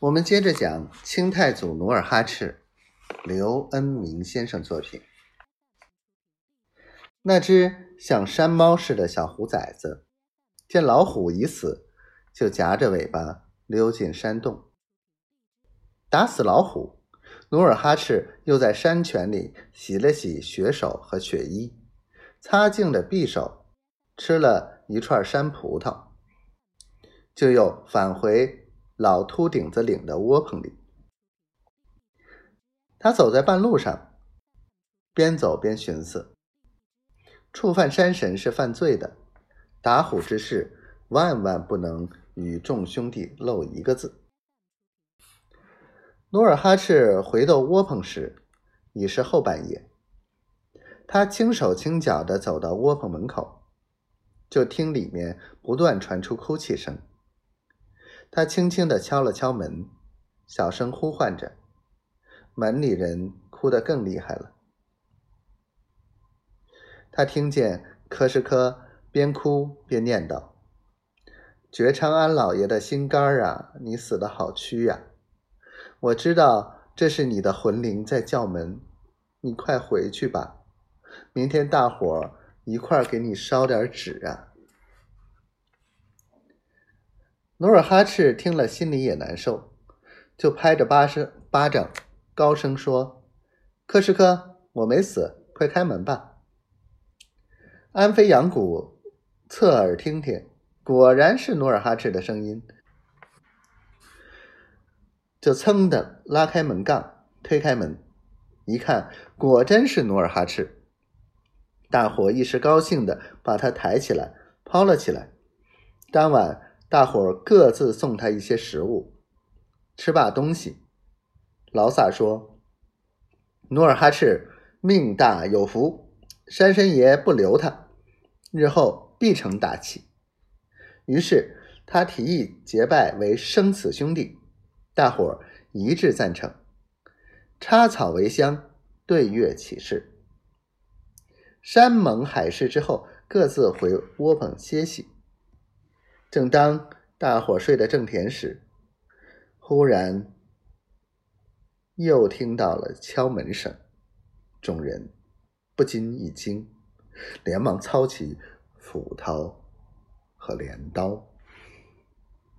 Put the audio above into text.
我们接着讲清太祖努尔哈赤，刘恩明先生作品。那只像山猫似的小虎崽子，见老虎已死，就夹着尾巴溜进山洞。打死老虎，努尔哈赤又在山泉里洗了洗血手和血衣，擦净了匕首，吃了一串山葡萄，就又返回老秃顶子岭的窝棚里。他走在半路上，边走边寻思。触犯山神是犯罪的，打虎之事万万不能与众兄弟漏一个字。努尔哈赤回到窝棚时，已是后半夜。他轻手轻脚的走到窝棚门口，就听里面不断传出哭泣声。他轻轻的敲了敲门，小声呼唤着，门里人哭得更厉害了。他听见柯什科边哭边念叨：“觉昌安老爷的心肝儿啊，你死的好屈呀！我知道这是你的魂灵在叫门，你快回去吧。明天大伙儿一块儿给你烧点纸啊。”努尔哈赤听了，心里也难受，就拍着巴声巴掌，高声说：“克什科，我没死，快开门吧。”安飞扬谷，侧耳听听，果然是努尔哈赤的声音，就噌的拉开门杠，推开门，一看，果真是努尔哈赤。大伙一时高兴的把他抬起来，抛了起来。当晚，大伙儿各自送他一些食物，吃罢东西，老萨说：“努尔哈赤命大有福。”山神爷不留他，日后必成大器。于是他提议结拜为生死兄弟，大伙儿一致赞成，插草为香，对月起誓。山盟海誓之后，各自回窝棚歇息。正当大伙睡得正甜时，忽然又听到了敲门声，众人。不禁一惊，连忙操起斧头和镰刀。